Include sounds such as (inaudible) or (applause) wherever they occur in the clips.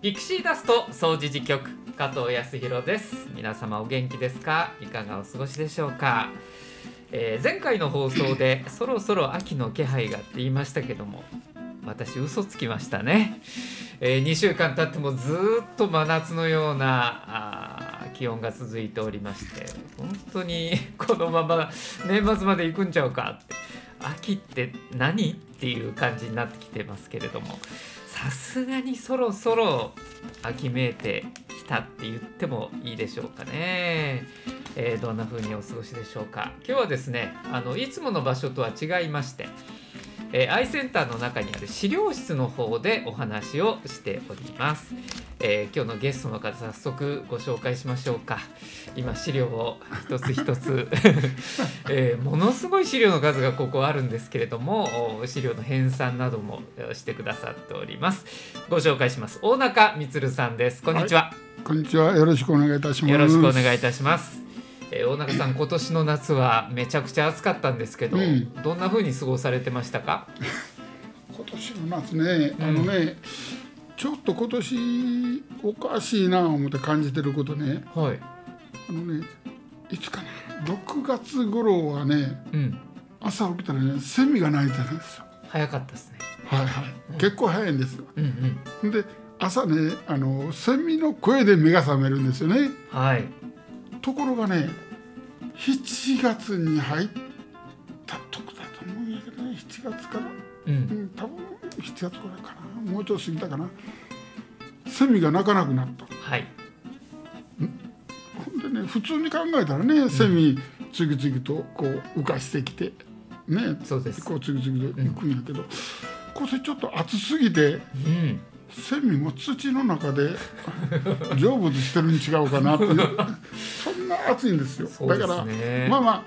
ピクシーダスト掃除時局加藤康弘です。皆様お元気ですか？いかがお過ごしでしょうか、えー前回の放送で (laughs) そろそろ秋の気配がって言いましたけども私嘘つきましたね、え2週間経ってもずーっと真夏のような気温が続いておりまして本当に (laughs) このまま年末まで行くんちゃうかって。秋って何？っていう感じになってきてますけれどもさすがにそろそろ秋めいてきたって言ってもいいでしょうかね、えーどんな風にお過ごしでしょうか。今日はですねあのいつもの場所とは違いましてえーアイセンターの中にある資料室の方でお話をしております、えー今日のゲストの方早速ご紹介しましょうか。今資料を一つ一つ、(laughs) えーものすごい資料の数がここあるんですけれどもお資料の編纂などもえーしてくださっております。ご紹介します。大中充さんです。こんにちは、こんにちは。よろしくお願いいたします。よろしくお願いいたします。えー大中さん、(laughs) 今年の夏はめちゃくちゃ暑かったんですけど、うんどんな風に過ごされてましたか？(laughs) 今年の夏ね、あのね、ちょっと今年おかしいな思って感じてることね。はい。あのね、いつかな、6月頃はね、うん。朝起きたらね、セミが鳴いてるんですよ。早かったですね。はいはい。結構早いんですよ。うんうん。で、朝ね、あのセミの声で目が覚めるんですよね。はい。ところがね、7月に入ったとこだと思うんやけどね、7月から。う。うんん、多分7月ぐらいかなもうちょっと過ぎたかなセミが鳴かなくなったはい。ほんでね普通に考えたらねセミ次々とこう浮かしてきてねそうです。こう次々と行くんやけど、これちょっと暑すぎてうん。セミも土の中で (laughs) 成仏してるに違うかなっていう暑いんですよすだからね。まあまあ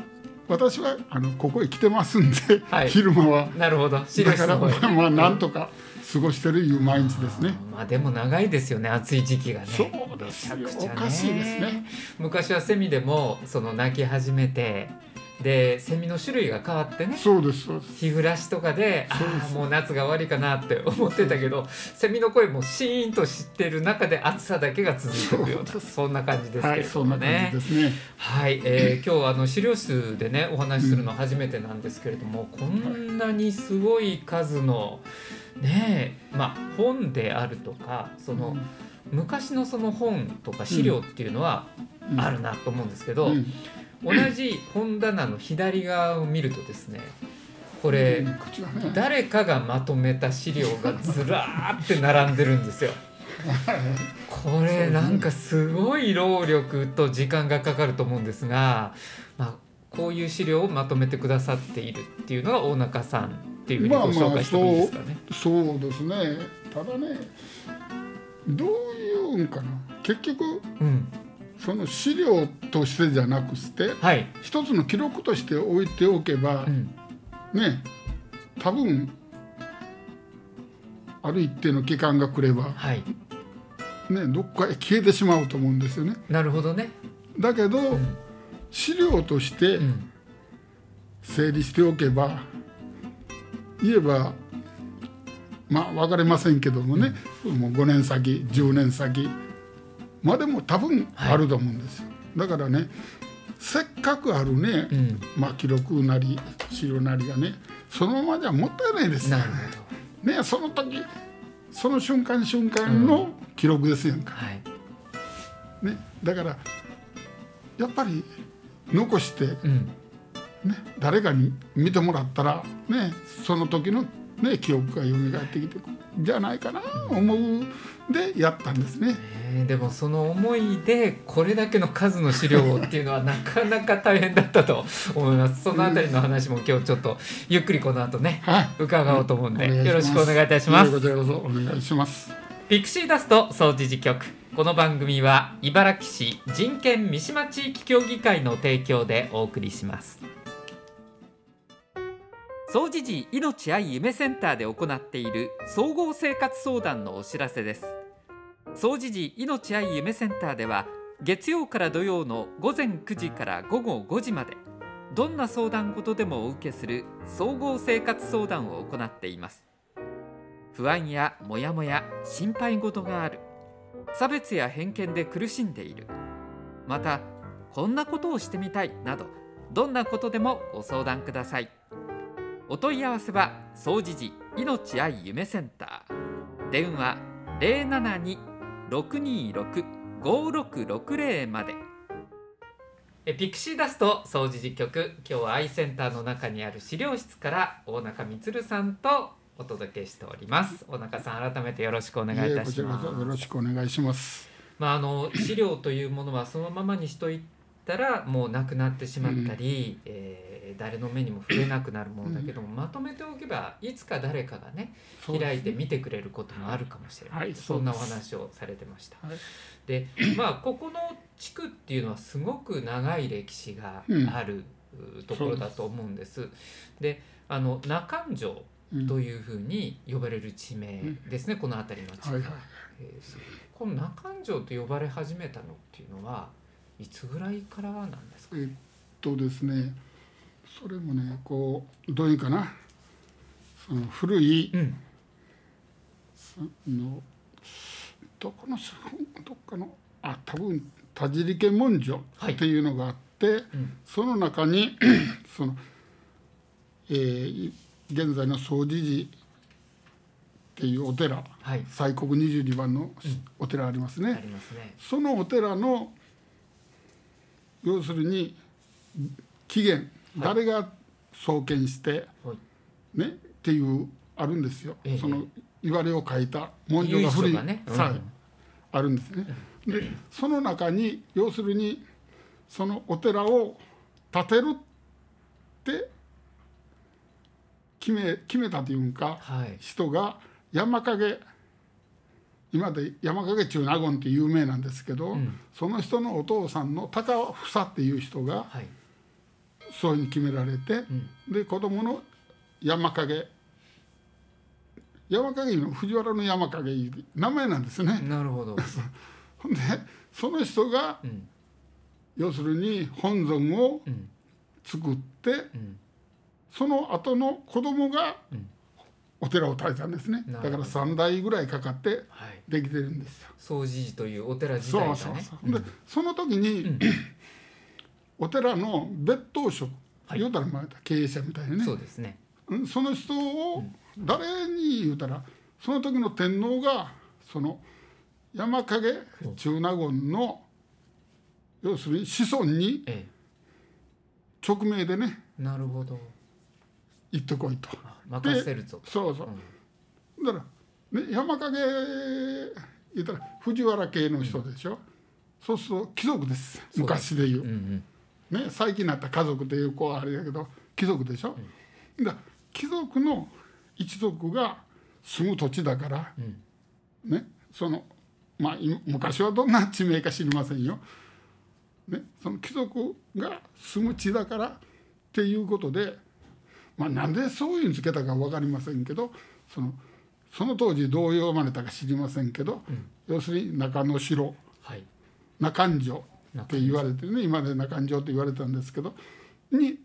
私はあのここへ来てますんで、はい昼間はなるほど。だからまあまあなんとか過ごしてるいう毎日ですね。まあでも長いですよね。暑い時期がね。そうですよめちゃくちゃおかしいですね。昔はセミでもその鳴き始めて、でセミの種類が変わってね。そうですそうです。日暮らしとかでああもう夏が終わりかなって思ってたけどセミの声もシーンと知ってる中で暑さだけが続いていくようなそんな感じですけはい、れどもね。はい、えー今日はあの資料室でねお話しするの初めてなんですけれども、こんなにすごい数のねえまあ本であるとかその、昔のその本とか資料っていうのはうんあるなと思うんですけど、うん同じ本棚の左側を見るとですねこれ。誰かがまとめた資料がずらーって並んでるんですよ。これなんかすごい労力と時間がかかると思うんですが、まあ、こういう資料をまとめてくださっているっていうのが大中さんっていうふうにご紹介してもいいですかね。そうですね。ただね、どういうんかな。結局うん、その資料としてじゃなくして、はい、一つの記録として置いておけばう、ん、ね、多分ある一定の期間が来れば、はい、ね、どっかへ消えてしまうと思うんですよね。なるほどね。だけど、うん、資料としてうん、整理しておけば言えばまあ分かりませんけどもね、もう5年先10年先までも多分あると思うんですよ、だからねせっかくあるね、うん、まあ記録なり資料なりがねそのままじゃもったいないですよなるほど。ねその時その瞬間瞬間の記録ですやんか、はい、ね、だからやっぱり残してうん、ね、誰かに見てもらったら、ね、その時の、ね、記憶が蘇ってきてくるんじゃないかな思うでやったんですね。えーでもその思いでこれだけの数の資料をっていうのはなかなか大変だったと思います。そのあたりの話も今日ちょっとゆっくりこの後ねはい。伺おうと思うんで、よろしくお願いいたします。お願いします。ピクシーダスト掃除時局。この番組は茨城市人権三島地域協議会の提供でお送りします。掃除時命愛夢センターで行っている総合生活相談のお知らせです掃除時命愛夢センターでは月曜から土曜の午前9時から午後5時までどんな相談事でもお受けする総合生活相談を行っています。不安やモヤモヤ心配事がある。差別や偏見で苦しんでいる。またこんなことをしてみたいなどどんなことでもご相談ください。お問い合わせは総持寺命愛夢センター。電話072-626-5660まで。えピクシーダスト総持寺局。今日はアイセンターの中にある資料室から大中充さんとお届けしております。大中さん改めてよろしくお願いいたします。よろしくお願いします。まああの資料というものはそのままにしといたらもうなくなってしまったり、うん、えー誰の目にも触れなくなるものだけども、うん、まとめておけばいつか誰かがね開いて見てくれることもあるかもしれない、はい、そんなお話をされてました。はい、でまあここの地区っていうのはすごく長い歴史がある、ところだと思うんです。であの中城というふうに呼ばれる地名ですね、この辺りの地区、はいはい、えー、この中城と呼ばれ始めたのっていうのはいつぐらいからなんですか、えっとですねそれもねこうどういうかなその古い、うん、そのどこのどっかのあ多分田尻家文書っていうのがあって、はいうん、その中に (clears throat) その、えー、現在の総持寺っていうお寺、はい、西国22番のお寺ありますね。うん、すね。そのお寺の要するに起源誰が創建して、ねっていうあるんですよ、その言われを書いた文書が古い、ねうん、あるんですね。でその中に要するにそのお寺を建てるって決め決めたというか、はい、人が山影今で山影中納言って有名なんですけど、うん、その人のお父さんの高房っていう人が、はい。そういうふうに決められて、うん、で子供の山影。山影の藤原の山影名前なんですね。なるほど。ほ (laughs) んでその人が、うん、要するに本尊を作って、うん、その後の子供がお寺を建てたんですね。だから3代ぐらいかかってできてるんですよ。総持寺というお寺自体がね。そうそうそう。でその時に、お寺の別当職、はい、言うたらまあ経営者みたいなね。そうですね。その人を誰に言うたらその時の天皇がその山影中納言の要するに子孫に直命でね、ええ、なるほど行ってこいと。任せるぞ。そうそう、うん、だから、ね、山影言ったら藤原系の人でしょ、うん、そうすると貴族です。昔でいう。う、うんうん。ね、最近になった家族という子はあれだけど貴族でしょ、うん、だ貴族の一族が住む土地だから、うん、ねそのまあ昔はどんな地名か知りませんよ、ね、その貴族が住む地だからっていうことで、まあ、なんでそういうにつけたか分かりませんけどそのその当時どう読まれたか知りませんけど、うん、要するに中之城、はい、中城って言われてね今で中城って言われたんですけどに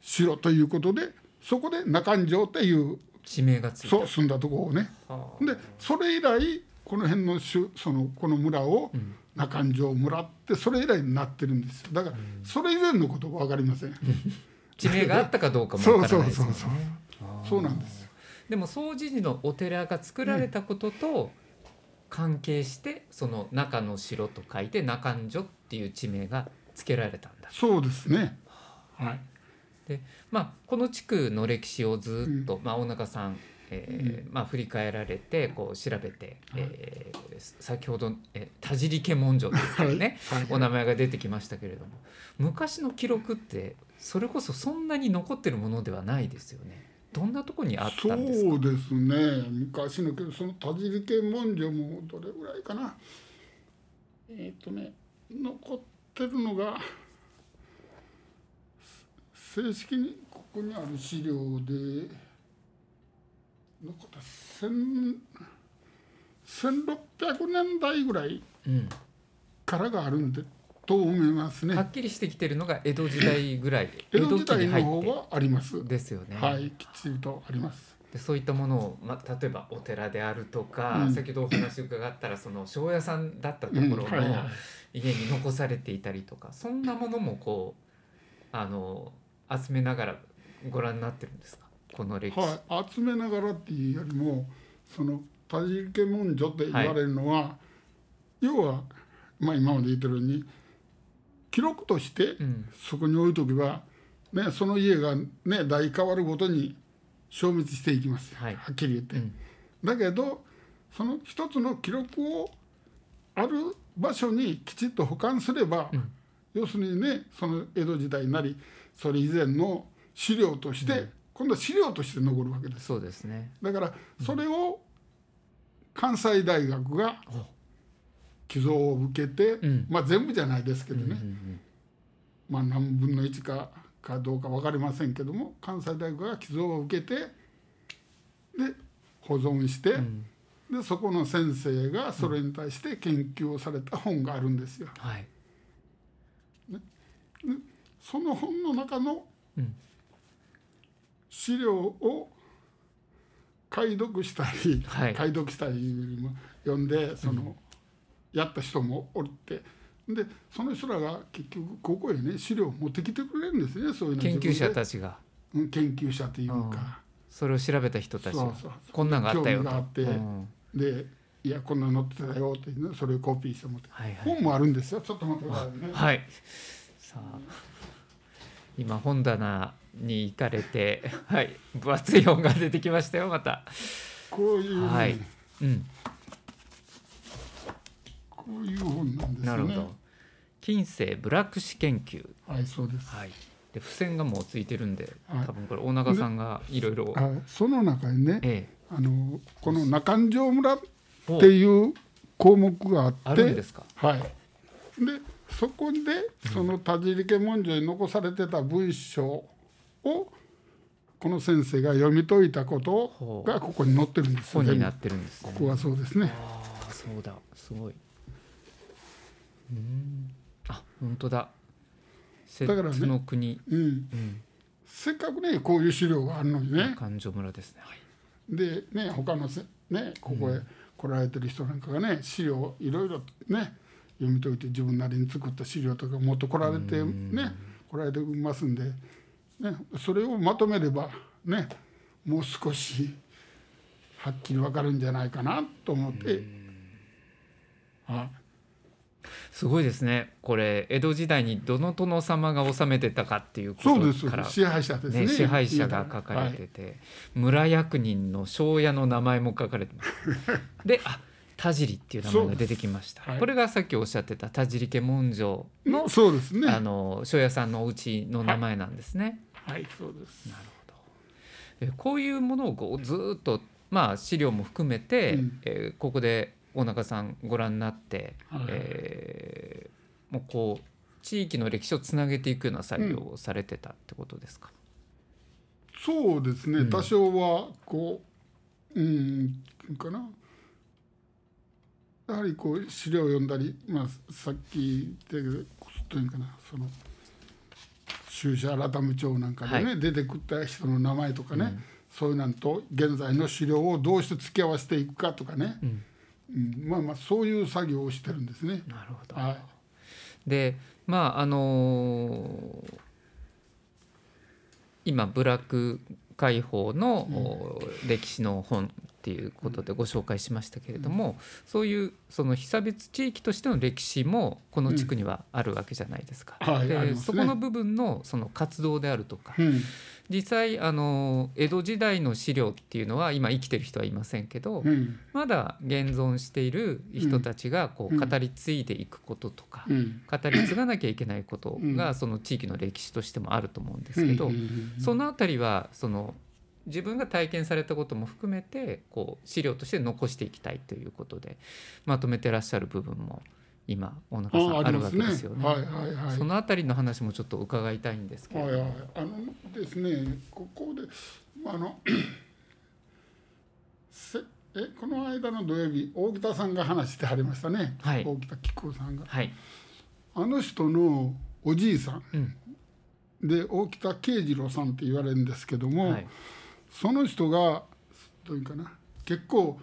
城ということでそこで中城っていう地名がついた。そう住んだとこをね、はあ、でそれ以来この辺のそのこの村を中城村ってそれ以来になってるんですよ。だからそれ以前のことは分かりません (laughs) 地名があったかどうかも分からないですよね。そうなんですでも総持寺のお寺が作られたことと関係してその中の城と書いて中城っていう地名が付けられたんだ。そうですね。はい、でまあこの地区の歴史をずっと、うん、まあ、大中さん、えー、うん、まあ、振り返られてこう調べて、はい、えー、先ほど、えー、田尻家文書というね、(laughs) はい。はい、お名前が出てきましたけれども昔の記録ってそれこそそんなに残ってるものではないですよね。どんなとこにあったんですか？そうですね。昔のけどその田尻家文書もどれぐらいかな。えっ、ー、とね残ってるのが正式にここにある資料で残った1600年代ぐらいからがあるんで、と思いますね。はっきりしてきてるのが江戸時代ぐらい。(laughs) 江戸時代の方はあります。ですよね。はい、きっちりとあります。でそういったものを、まあ、例えばお寺であるとか、うん先ほどお話伺ったらその庄屋さんだったところの家に残されていたりとか、そんなものもこうあの集めながらご覧になってるんですか？この歴史。はい、集めながらっていうよりもその田尻家文書って言われるのは、要は、まあ、今まで言ってるように記録としてうん。そこに置いとけば、ね、その家が、ね、代変わるごとに消滅していきます、はい。っきり言って。うん。だけどその一つの記録をある場所にきちっと保管すれば、うん。要するにねその江戸時代なりそれ以前の資料として、今度は資料として残るわけです。そうですね。だからそれを関西大学が寄贈を受けて、うん。まあ全部じゃないですけどね、うんうんまあ何分の1かかどうか分かりませんけども関西大学が寄贈を受けてで保存して、うん。でそこの先生がそれに対して研究をされた本があるんですよ。はい。その本の中のうん。資料を解読したり、はい。解読したりよりも読んでその、やった人もおって。でその人らが結局ここへね資料を持ってきてくれるんですねそういうの研究者たちが。うん研究者というか、それを調べた人たちが。こんなんがあったよと。興味があって。うん。で「いやこんなの載ってたよ」って、ね、それをコピーしてもらって、はいはい。本もあるんですよ。ちょっと待ってくださいね。はい。さあ。今本棚に行かれて、はい、分厚い本が出てきましたよまた。こういう。ね、はい。うん、こういう本なんですよね。なるほど。近世ブラック史研究。はいそうです。はい。で付箋がもうついてるんで、はい多分これ大長さんがいろいろ。はいその中にね、えあのこの中ん城村っえ。ていう項目があって、あるんですか？はい。でそこでその田尻家文書に残されてた文章をこの先生が読み解いたことがここに載ってるんですよ本にな全ってるんですね部こ。こはそうですね。ああそうだすごい。うん。あ本当だ。摂だからね津の国。うん、うん。せっかくねこういう資料があるのにね感情村ですね。はい。でね他のせねここへ来られてる人なんかがね資料をいろいろね読み解いて自分なりに作った資料とか持ってこられてね来られてますんで、ね、それをまとめればねもう少しはっきり分かるんじゃないかなと思って、はいすごいですね。これ江戸時代にどの殿様が治めてたかっていうことから。支配者ですねね、支配者が書かれてて、村役人の庄屋の名前も書かれてます。(laughs) で、あ、田尻っていう名前が出てきました。はいこれがさっきおっしゃってた田尻家文書の、そうですねあの庄屋さんのお家の名前なんですね。はいそうですなるほど。えこういうものをこうずーっとまあ資料も含めて、うんえーここで大中さんご覧になって、はい。えーもうこう地域の歴史をつなげていくような作業をされてたってことですか？そうですね、うん。多少はこううんかな。やはりこう資料を読んだり、まあ、さっき言ったけどというかな。その収支改め帳なんかでね、は出てくった人の名前とかね、うん。そういうなんと現在の資料をどうして付き合わせていくかとかね、うんうんまあまあそういう作業をしてるんですね。なるほど。はでまああのー今ブラック解放の、お歴史の本っていうことでご紹介しましたけれども、そういうその被差別地域としての歴史もこの地区にはあるわけじゃないですか。はいありでね。そこの部分のその活動であるとか、いうん。実際あの江戸時代の資料っていうのは今生きてる人はいませんけど、うん。まだ現存している人たちがこううん語り継いでいくこととか、うん。語り継がなきゃいけないことがうんその地域の歴史としてもあると思うんですけど、うん。うん。うん。そのあたりはその自分が体験されたことも含めてこう資料として残していきたいということでまとめてらっしゃる部分も今大中さんあるわけですよね。はいはいはい。そのあたりの話もちょっと伺いたいんですけれども、はいはい、あのですね、ここで、まああの (clears throat) せえこの間の土曜日、大北さんが話してはりましたね、はい。大北紀子さんが。はい、あの人のおじいさん。うん。で、大北慶次郎さんって言われるんですけども、はい、その人がどういうかな結構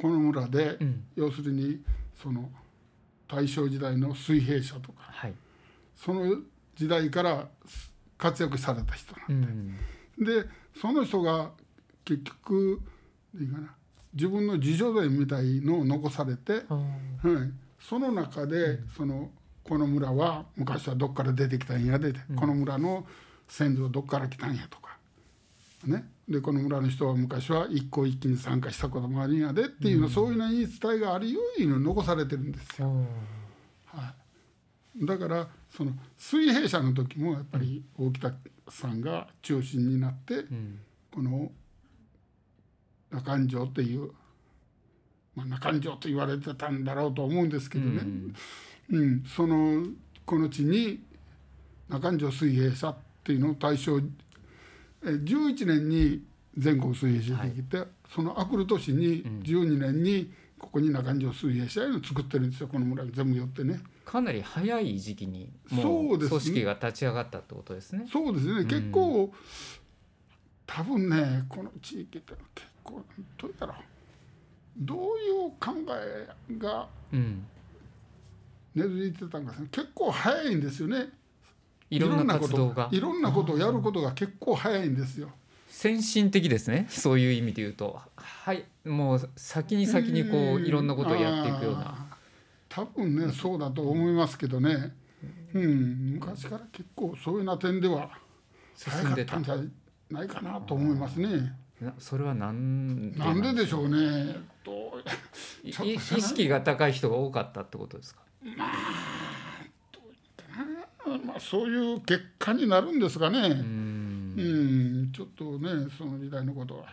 この村で、うん。要するにその大正時代の水平社とかはい。その時代から活躍された人なうん。でその人が結局いいかな自分の自叙伝みたいのを残されて、あはい、その中で、そのこの村は昔はどっから出てきたんやで、この村の先祖はどっから来たんやとか、ね、でこの村の人は昔は一向一揆に参加したこともあるんやでっていうの、そういうの言い伝えがあるように残されてるんですよ。あだからその水平社の時もやっぱり大北さんが中心になって、うん。この中ん城っていう、まあ、中ん城と言われてたんだろうと思うんですけどね、うん。うん。そのこの地に中ん城水平社っていうのを大正え11年に全国水平社できて、そのあくる年に12年にここに中ん城水平社いうのを作ってるんですよ。この村に全部寄ってね。かなり早い時期にもそう組織が立ち上がったってことですね。そうですね、結構多分ねこの地域って結構どうやろう。どういう考えがうん、根付いてたんか結構早いんですよねいろんな活動がいろんなことをやることが結構早いんですよ。先進的ですね。そういう意味で言うと。はいもう先に先にこういろんなことをやっていくような。多分ねそうだと思いますけどね、うん、昔から結構そういうような点では進んでた。んじゃないかなと思いますね。なそれはなんなんででしょうね。意識が高い人が多かったってことですか？まあ、そういう結果になるんですかうね。ん。うん、ちょっとね、その時代のことは。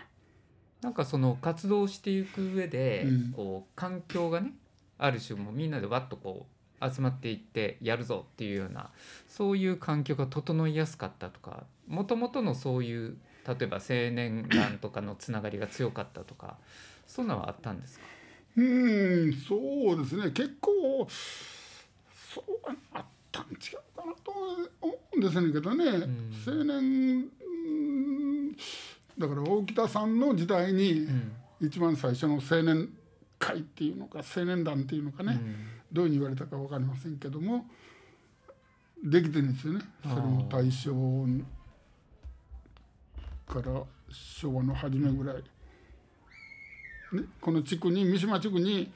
なんかその活動していく上で、うん。こう環境がねある種もうみんなでわっとこう集まっていってやるぞっていうようなそういう環境が整いやすかったとかもともとのそういう例えば青年団とかのつながりが強かったとかそんなのはあったんですか？うん、そうですね、結構、そうはあったん違うと思うんですねけどね、ん。青年、うんだから大北さんの時代に、うん。一番最初の青年会っていうのか、青年団っていうのかね、うん。どういうふうに言われたか分かりませんけどもできてるんですよね。それも大正から昭和の初めぐらい、ね、この地区に三島地区に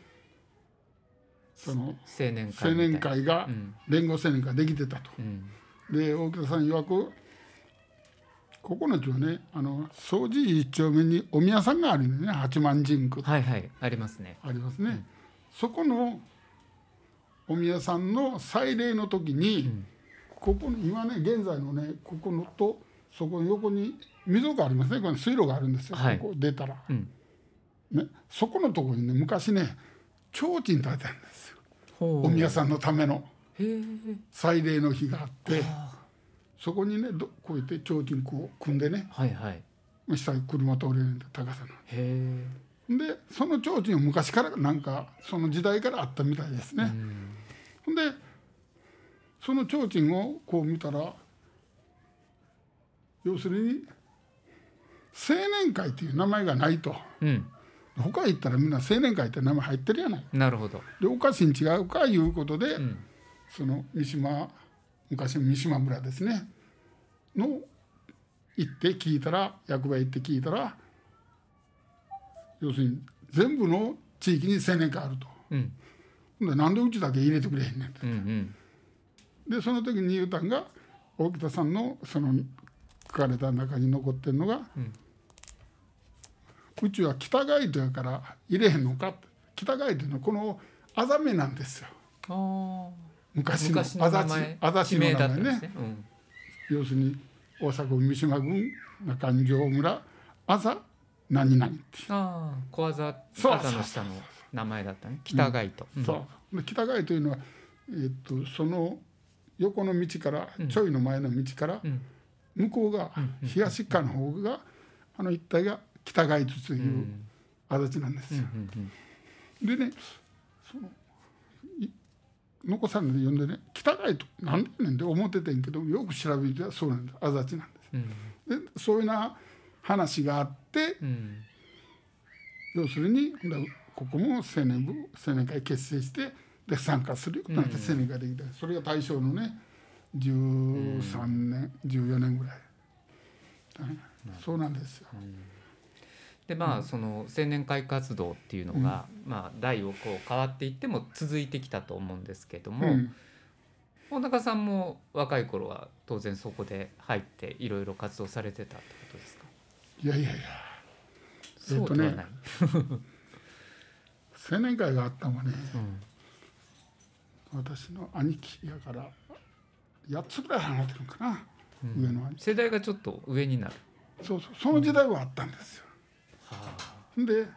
その青年会青な。年会がうん。連合青年会できてたと。うん。で大北さん曰くここの地はねあの総持一丁目にお宮さんがあるんね。八幡神宮。はいはい。ありますね。ありますね、そこのお宮さんの祭礼の時に、ここの今ね現在のねここのとそこの横に溝がありますね。この水路があるんですよ、はい。ここ出たら、うん。ね、そこのところにね昔ね提灯立てたんですよお宮さんのための祭礼の日があってそこにねどこうやって提灯こう組んでねはいはい。下に車通れるんで高さの。でその提灯は昔からなんかその時代からあったみたいですね。ほん。でその提灯をこう見たら要するに青年会っていう名前がないと。うん他行ったらみんな青年会って名前入ってるやない。なるほど。でおかしいに違うかいうことで、ん。その三島昔の三島村ですね。の行って聞いたら役場行って聞いたら要するに全部の地域に青年会あると。うん。でなんでうちだけ入れてくれへんねんとうんうん。でその時に言うたんが大北さんのその書かれた中に残ってるのが、うちは北街道やから入れへんのか北街道のこのあざめなんですよ。昔の昔の名前。あざちの名前ね。んですね、うん、要するに大阪府三島郡中ん城村あざ何々ってああ小そう。ざの下の名前だったね。北街と、う。んそう。で北街というのは、えーっとその横の道からちょいの前の道から、ん。向こうが東側の方があの一帯が北街道という足立なんですよ。うんうんでねそのい残さんで読んでね北街道なんでやねんって思っててんけどよく調べてたらそうなんです足立なんです。うん。でそういうような話があってうん。要するにここも青年部青年会結成してで参加するようになって青年会できて、それが大正のね13年、14年ぐらい、はいそうなんですよ。でまあその青年会活動っていうのが、まあ代をこう変わっていっても続いてきたと思うんですけども、うん。大中さんも若い頃は当然そこで入っていろいろ活動されてたってことですか？いやいやいや。そうではない、(laughs) 青年会があったのはねうん。私の兄貴やから8つぐらい離れてるのかな、上の兄世代がちょっと上になる、そうそうその時代はあったんですよ。はあ、で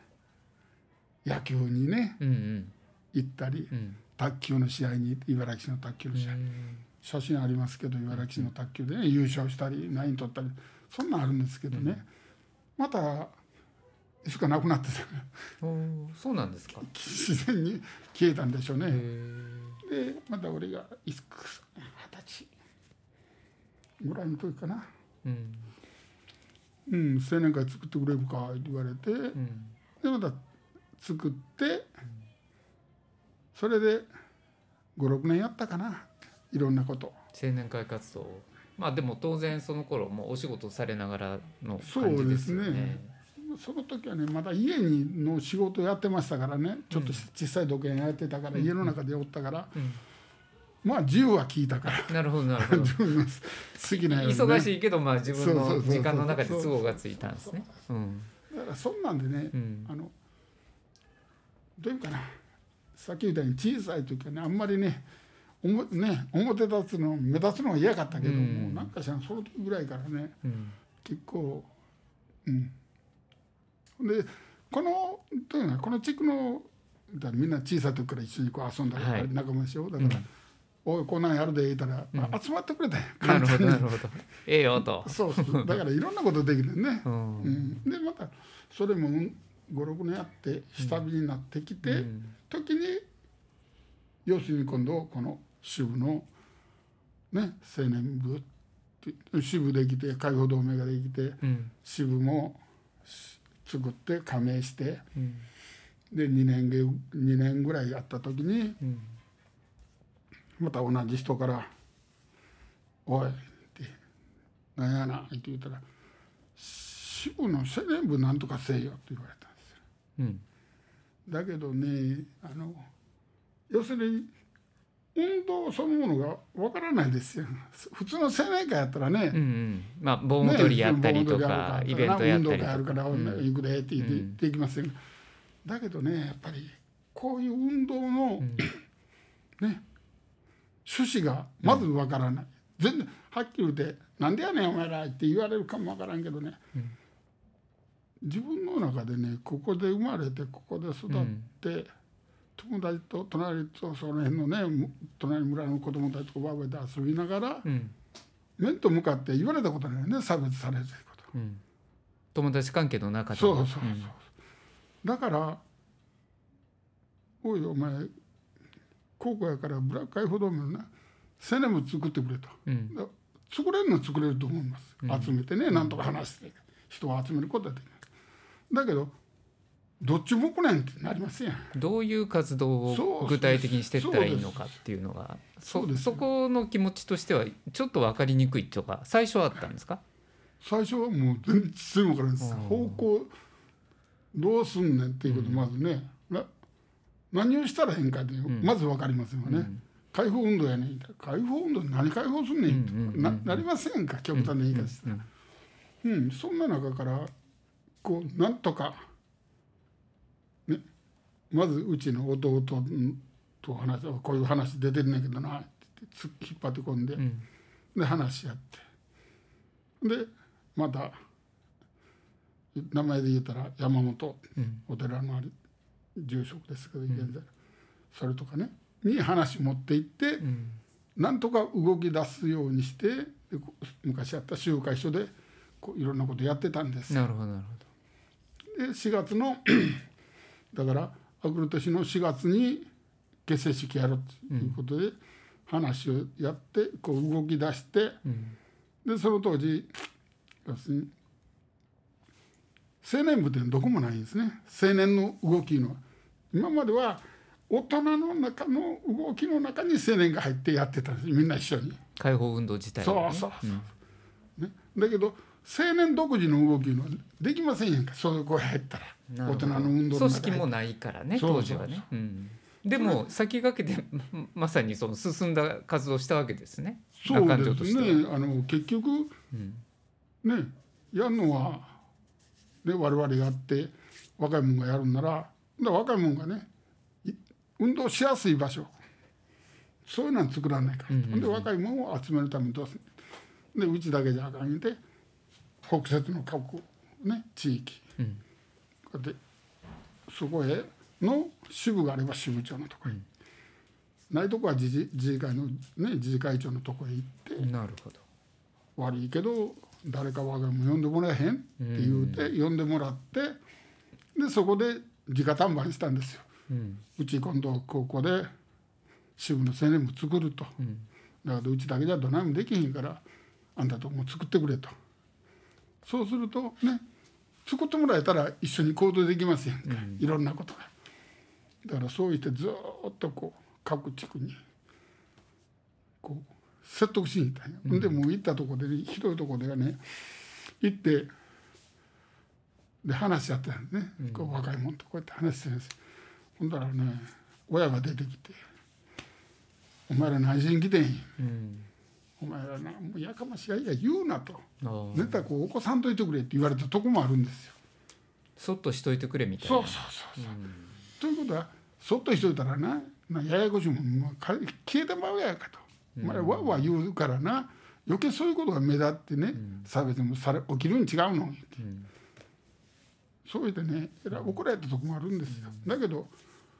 野球にねうんうん。行ったりうん。卓球の試合に茨城市の卓球の試合、うん。写真ありますけど茨城市の卓球でね優勝したりナイン取ったりそんなんあるんですけどね、またしかなくなってたそうなんですか。(laughs) 自然に消えたんでしょうへね。えでまた俺が二十歳ぐらいの時かな。うん「うん青年会作ってくれるか」って言われて、うん。でまた作ってそれで56年やったかないろんなこと。青年会活動。をまあでも当然その頃もうお仕事されながらのそ感じでうですすね。その時はねまだ家にの仕事やってましたからね。ちょっと小さい時計やってたから、家の中でおったから、うんまあ自由は聞いたから。なるほどなるほど。(laughs) 自分のね、忙しいけどまあ自分の時間の中で都合がついたんですね。うん。だからそんなんでね、うん。あのどういうかな。さっき言ったように小さい時はねあんまりねおもね表立つの目立つのが嫌かったけども、うん。なんかしらその時ぐらいからねうん。結構うん。でこのどういうのこの地区のみんな小さい時から一緒にこう遊んだり、はい。仲間でしょ。だから、おいこんなんやるで言ったら、あ集まってくれたよ (laughs) なるほどなるほど。ええよと。(laughs) そうそう。だからいろんなことできるね。う、ん。うん、でまたそれも56年やって下火になってきて、うん。時に要するに今度この支部のね青年部って支部できて解放同盟ができてうん。支部もし作って加盟してうん。で2年げ2年ぐらいやった時にうんまた同じ人から「おい」って「なんやな」って言ったら「支部の青年部なんとかせえよ」って言われたんですよ。うん。だけどねあの要するに運動そのものがわからないですよ。普通の青年会やったらね、うんうん。まあ盆踊りやったりとねかイ盆踊りあるからベントやったり運動会あるから、とか。うん行くでって言って、うん。できますよだけどねやっぱりこういう運動の、ん。ね趣旨がまずわからない、全然はっきり言って「なんでやねんお前ら」って言われるかもわからんけどね、うん自分の中でねここで生まれてここで育って、友達と隣とその辺のねむ隣村の子供たちとバーベで遊びながら、うん。面と向かって言われたことないよね差別されるということ。うん。友達関係の中でもそうそうそう、だから「おいお前高校やからブラック解放同盟のな青年部作ってくれ」と。うん。だ作れるのは作れると思います、集めてねなんとか話して。人を集めることはできない。だけどどっちもこねんってなりますやん。どういう活動を具体的にしていったらいいのかっていうのがそそそこの気持ちとしてはちょっと分かりにくいとか最初はあったんですか？最初はもう全然分からないです。うん方向どうすんねんっていうことまずね、な何をしたらへんかってまず分かりますよね、解放運動やねん。解放運動何解放すんねん。と、うんうんうんうん。ななりませんか？極端な言い方したら、うんそんな中からこうなんとかねまずうちの弟と話こういう話出てるねんけどなって引っ張って込んで、うん。で話し合って。でまた名前で言ったら山本、うん。お寺のあり住職ですけど現在、それとかね。に話持っていって、うん。なんとか動き出すようにして昔やった集会所でこういろんなことやってたんです。なるほどなるほで4月の (clears throat) だからあくる年の4月に結成式やろうということで、話をやってこう動き出して、どうん。でその当時要するに青年部ってどこもないんですね。青年の動きの今までは大人の中の動きの中に青年が入ってやってたんです。みんな一緒に。解放運動自体は、ね、そうそうそう、ね、だけど青年独自の動きのできませんやんか。そういう声入ったら。大人の運動の組織もないからね当時はね。うん。でも先駆けてま (laughs) まさにその進んだ活動をしたわけですね。そうですね。あの結局うん。ねやるのは、ね、我々やって若い者がやるんならだから若い者がねい運動しやすい場所。そういうのは作らないから、うんうんうん。で若い者を集めるためにどうするでうちだけじゃあかんで北節の各、ね、地域。うん。こうやってそこへの支部があれば支部長のところに、ないとこは自治自治会の、ね、自治会長のとこへ行って、なるほど。悪いけど誰か我がも呼んでもらえへんって言うて、呼んでもらってでそこで直談判したんですよ。うん。うち今度高校で支部の青年部作ると、ん。だからうちだけじゃどないもできへんからあんたとも作ってくれと。そうするとね作ってもらえたら一緒に行動できますやんか、うん。いろんなことが。だからそう言ってずーっとこう各地区にこう説得しに行ったんや、ほんでもう行ったとこでねひどいとこではね行ってで話し合ってたんですね、こう若い者とこうやって話してるんです。よほんだらね親が出てきて「お前ら何しに来てんやうん。お前らなもうやかましやいや言うな」と。あー「絶対こう起こさんといてくれ」って言われたとこもあるんですよ。そっとしといてくれみたいな。そうそうそうそう。ということはそっとしといたらななややこしいもんもうか消えてまうやんかと。お前らわわ言うからな余計そういうことが目立ってね、差別もされ起きるに違うの言って。うんそう言ってねえらい怒られたとこもあるんですよ。だけど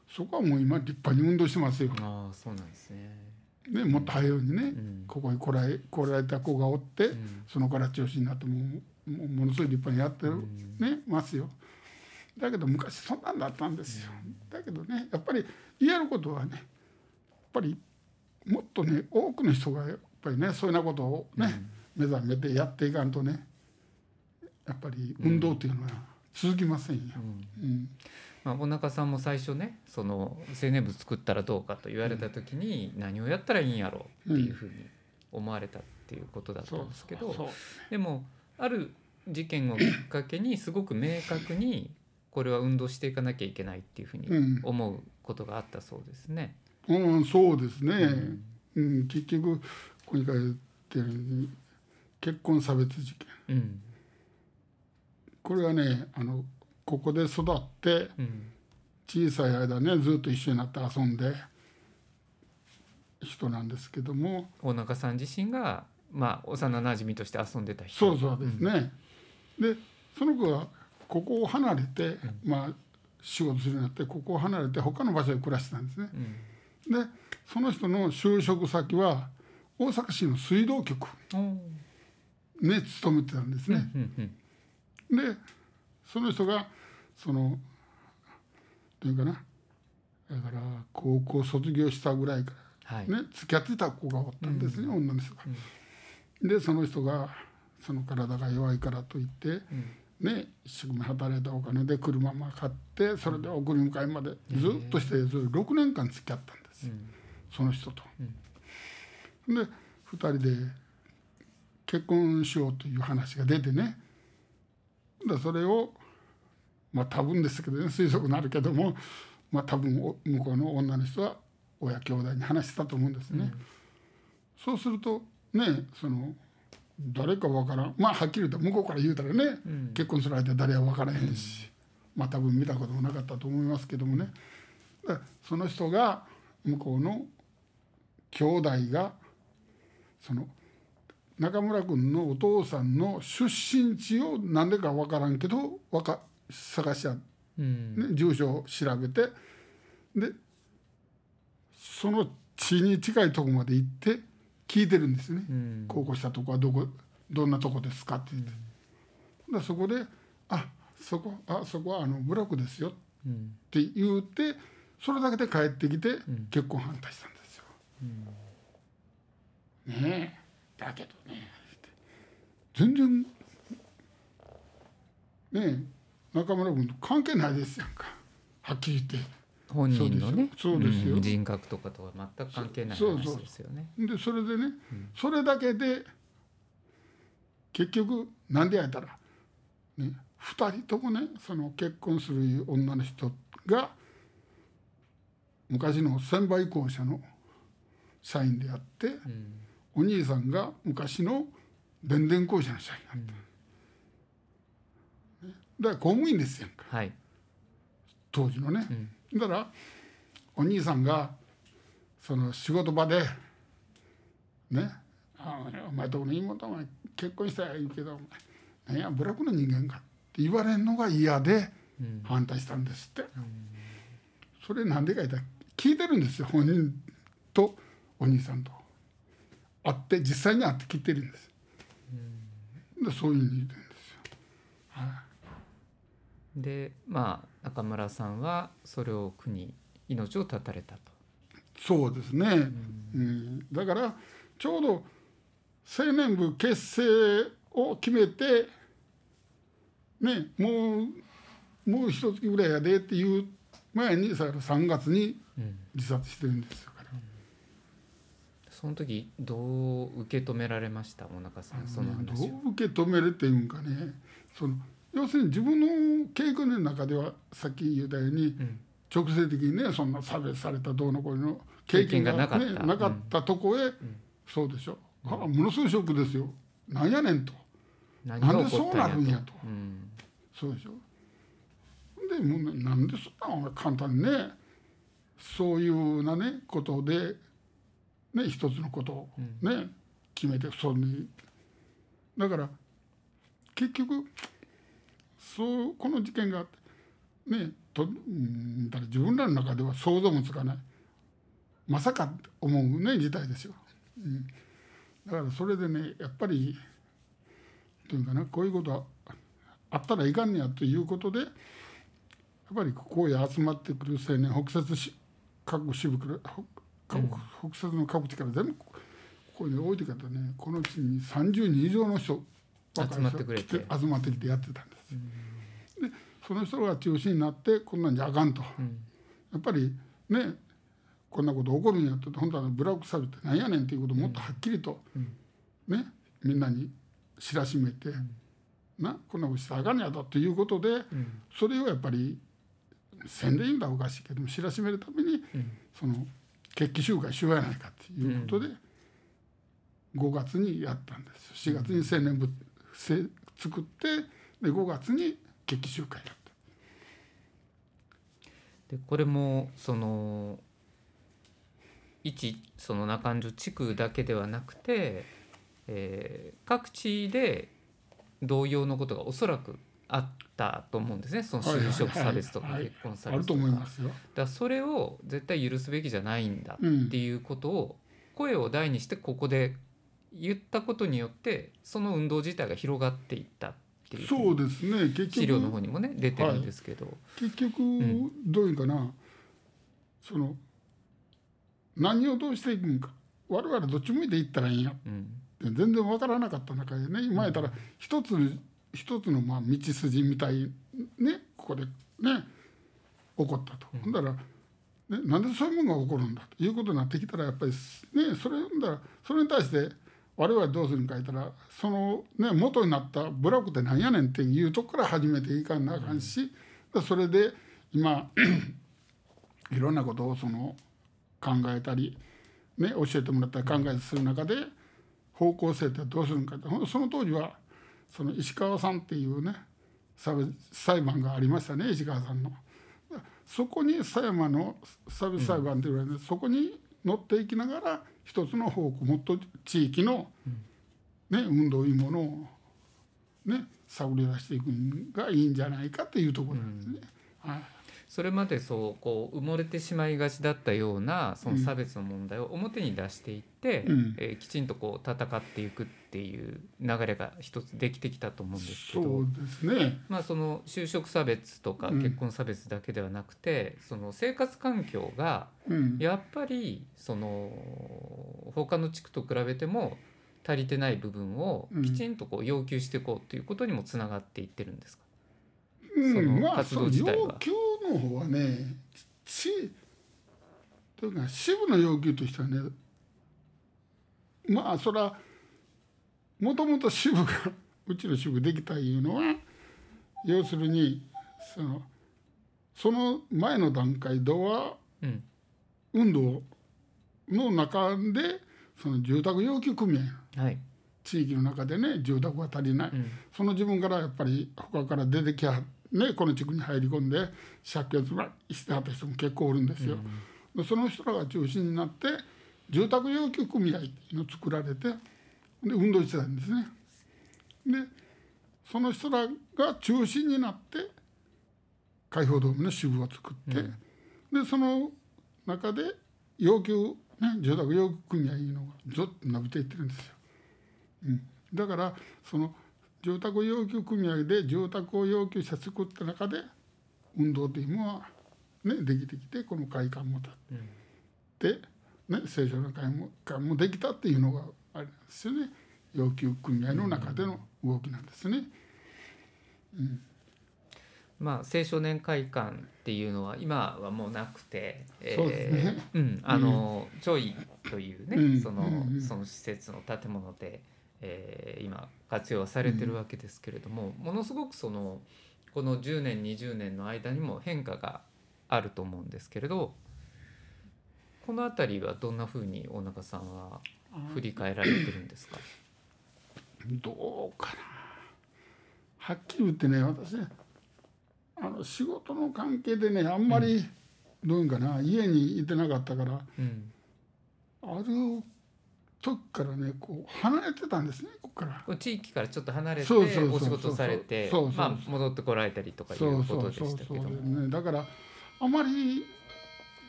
そこはもう今立派に運動してますよ。ああそうなんですね。ね、もっと早うにね、ん。ここに来られ来られた子がおって、ん。そのから調子になってもうもうものすごい立派にやってる、ねますよ。だけど昔そんなんだったんですよ、だけどねやっぱり言えることはねやっぱりもっとね多くの人がやっぱりねそういうようなことをね、目覚めてやっていかんとねやっぱり運動っていうのは続きませんよ。うん。まあ、お中さんも最初ねその青年部作ったらどうかと言われた時に何をやったらいいんやろうっていうふうに思われたっていうことだったんですけどでもある事件をきっかけにすごく明確にこれは運動していかなきゃいけないっていうふうにうん。思うことがあったそうですね。うん、そうですね、うん。結局ここに書いてるように結婚差別事件。うんこれはねあのここで育ってうん。小さい間ねずっと一緒になって遊んで人なんですけども。大中さん自身が、まあ、幼なじみとして遊んでた人。そうそうですね、でその子がここを離れて、まあ仕事するようになってここを離れて他の場所で暮らしてたんですね。うん。でその人の就職先は大阪市の水道局うんね勤めてたんですね、うんうんでその人がそのというかな。だから高校卒業したぐらいかはい、らね付き合ってた子がおったんですね、女の人が。でその人がその体が弱いからといって、うん。ね一生懸命働いたお金で車も買ってそれで送り迎えまでずっとしてず6年間付き合ったんです。その人と。で2人で結婚しようという話が出てねでそれをまあ多分ですけどね推測になるけどもまあ多分お向こうの女の人は親兄弟に話したと思うんですね。そうするとねその誰かわからん。まあはっきり言うと向こうから言うたらね、ん。結婚する相手は誰は分からへんし、まあ多分見たこともなかったと思いますけどもね。その人が向こうの兄弟がその中村君のお父さんの出身地を何でか分からんけどわか探し合って、うん。ね、住所を調べて。でその地に近いとこまで行って聞いてるんですよね。うん。高校したとこはどこどんなとこですかって言って、でそこで「あそこあそこはあのブロックですよ」うんって言ってそれだけで帰ってきて結婚反対したんですよ。ねえだけどね。全然ねえ中村君と関係ないですやんか。はっきり言って。本人のね。そうですよ。そうですよ。ん。人格とかとは全く関係ないそうそう話ですよね。でそれでね、それだけで結局なんでやったら、ね、2人ともねその結婚する女の人が昔の専売公社の社員であって、うんお兄さんが昔の電電公社の社員だった、ねだから公務員ですやんか。はい。当時のね、うん。だからお兄さんがその仕事場でねあお前とこの妹お前結婚したらいいけどお前何やブラックの人間かって言われるのが嫌でうん。反対したんですって、それなんでか言ったら聞いてるんですよ本人とお兄さんと会って実際に会って聞いてるんです、でそういうふうに言ってるんですよ、はいでまあ中村さんはそれを苦に命を絶たれたと。そうですね、うん。だからちょうど青年部結成を決めてねもうもう一月ぐらいやでっていう前にさ3月にうん。自殺してるんですよ。から、その時どう受け止められましたもなかさんそのど話を。う受け止めるっていうんかね。その要するに自分の経験の中ではさっき言ったように、うん。直接的にねそんな差別されたどうのこうの経験が,、ね、経験がなかったなかったとこへ、そうでしょ、あものすごいショックですよ。なんやねんと。何なんでそうなるんやと。うん。そうでしょ。でもうねなんでそんな簡単にねそういうなねことでね一つのことをね、決めてそんに。だから結局そうこの事件があってねとうんだから自分らの中では想像もつかない。まさか思うね事態ですよ、うん、だからそれでねやっぱりというかなこういうことはあったらいかんねやということでやっぱりここへ集まってくる青年北摂し各支部から北北摂の各地から全部ここに置いてからねこのうちに30人以上の人集まってくれて。来集まってきてやってたんです。でその人が中心になってこんなんじゃあかんと、やっぱりねこんなこと起こるんやって本当はブラック差別ってなんやねんっていうことをもっとはっきりと、ねみんなに知らしめて、なこんなことしたらあかんやだということで、それをやっぱり宣伝言うたらおかしいけども知らしめるために、その決起集会しようやないかということで、5月にやったんです4月に青年部せ作ってで5月に決起集会やった。でこれもその一その中安地区だけではなくて、えー各地で同様のことがおそらくあったと思うんですね。その就職差別とかはい。はい結婚差あると別とか。思いますよ。だからそれを絶対許すべきじゃないんだっていうことを声を大にしてここで言ったことによってその運動自体が広がっていったっていうそうですね。結資料の局方にもね出てるんですけど、結局ん。どういうかな、その何をどうしていくんか。我々どっち向いていったらいいんや。うん。全然分からなかった中でね今やったら一つの一つのまあ道筋みたいねここでね起こったと、ほんだら、ね、なんでそういうものが起こるんだということになってきたらやっぱりねそれだらそれに対して我々どうするんか言ったらそのね元になったブラックってなんやねんっていうとこから始めていかなあかんし、それで今 (clears throat) いろんなことをその考えたり、ね、教えてもらったり考えする中で方向性ってどうするんかってその当時はその石川さんっていうね裁判がありましたね石川さんの。そこに狭山の差別裁判って言われて、そこに乗っていきながら一つの方向もっと地域の、ね、運動いうものをね探り出していくのがいいんじゃないかっていうところなんですね。はいそれまでそうこう埋もれてしまいがちだったようなその差別の問題を表に出していって、うん。えーきちんとこう戦っていくっていう流れが一つできてきたと思うんですけそどうですね。まあその就職差別とかうん。結婚差別だけではなくて、その生活環境がうん、やっぱりその他の地区と比べても足りてない部分をきちんとこう要求していこうということにもつながっていってるんですか、そのまあ活その動自体は。要求の方はねしというか支部の要求としてはねまあそれはもともと支部が (laughs) うちの支部できたいうのは要するにそのその前の段階ではうん。運動の中でその住宅要求組合。はい。地域の中でね住宅が足りない、うん。その自分からやっぱり他から出てきはねこの地区に入り込んで借金してはった人も結構おるんですよ。でその人らが中心になって住宅要求組合っていうのを作られてで運動してたんですね。でその人らが中心になって開放ドームの支部を作って、でその中で要求、ね、住宅要求組合いうのがずっと伸びていってるんですよ。うん、だからその住宅要求組合で住宅を要求して作った中で運動というのは、ね、できてきてこの会館も立って、ね、清少の会も館もできたっていうのがあれなんですよね。要求組合の中での動きなんですね。まあ青少年会館っていうのは今はもうなくて、えーそうですね。うん、あの、ジョイというね、うん。その、うんうん。その施設の建物で、えー今活用されてるわけですけれども、ものすごくそのこの10年20年の間にも変化があると思うんですけれどこの辺りはどんなふうに大中さんは振り返られてるんですか、どうかな。はっきり言ってね私ねあの仕事の関係でねあんまり、どういうんかな家にいてなかったからうん、ある時からねこう離れてたんですねここから。地域からちょっと離れてお仕事されて戻ってこられたりとかいうことでしたけどねだからあまり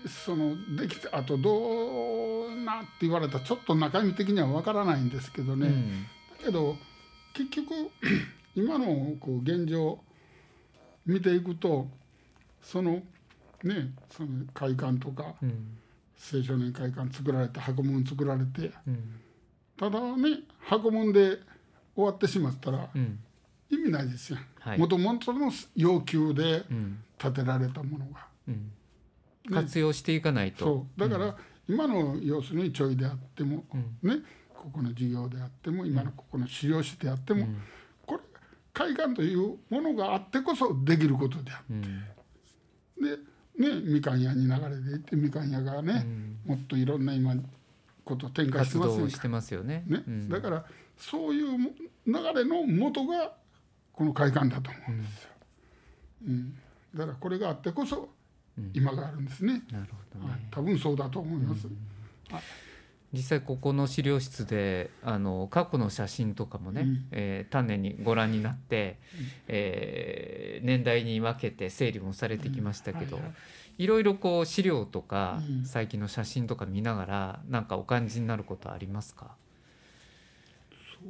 そのできてあとどうなって言われたらちょっと中身的にはわからないんですけどね、うんだけど結局 (clears throat) 今のこう現状見ていくとそのねその会館とかうん青少年会館作られて箱門作られて。うん。ただね箱門で終わってしまったらうん。意味ないですよはい。もともとの要求でうん。建てられたものが。うん。活用していかないと。そう。だから今の要するにちょいであっても、うん。ねここの事業であっても今のここの資料室であっても、うん。これ会館というものがあってこそできることであうん。ってねみかん屋に流れていってみかん屋がね、もっといろんな今ことを展開して活ますよ動してますよね。ね。うん。だからそういう流れの元がこの会館だと思うんですよ。うん。だからこれがあってこそうん。今があるんですね。なるほどね。はい、多分そうだと思います。実際ここの資料室であの過去の写真とかもね、うん。えー丹念にご覧になって、えー年代に分けて整理もされてきましたけど、うん。はいい。ろいろこう資料とか、うん。最近の写真とか見ながらなんかお感じになることはありますか？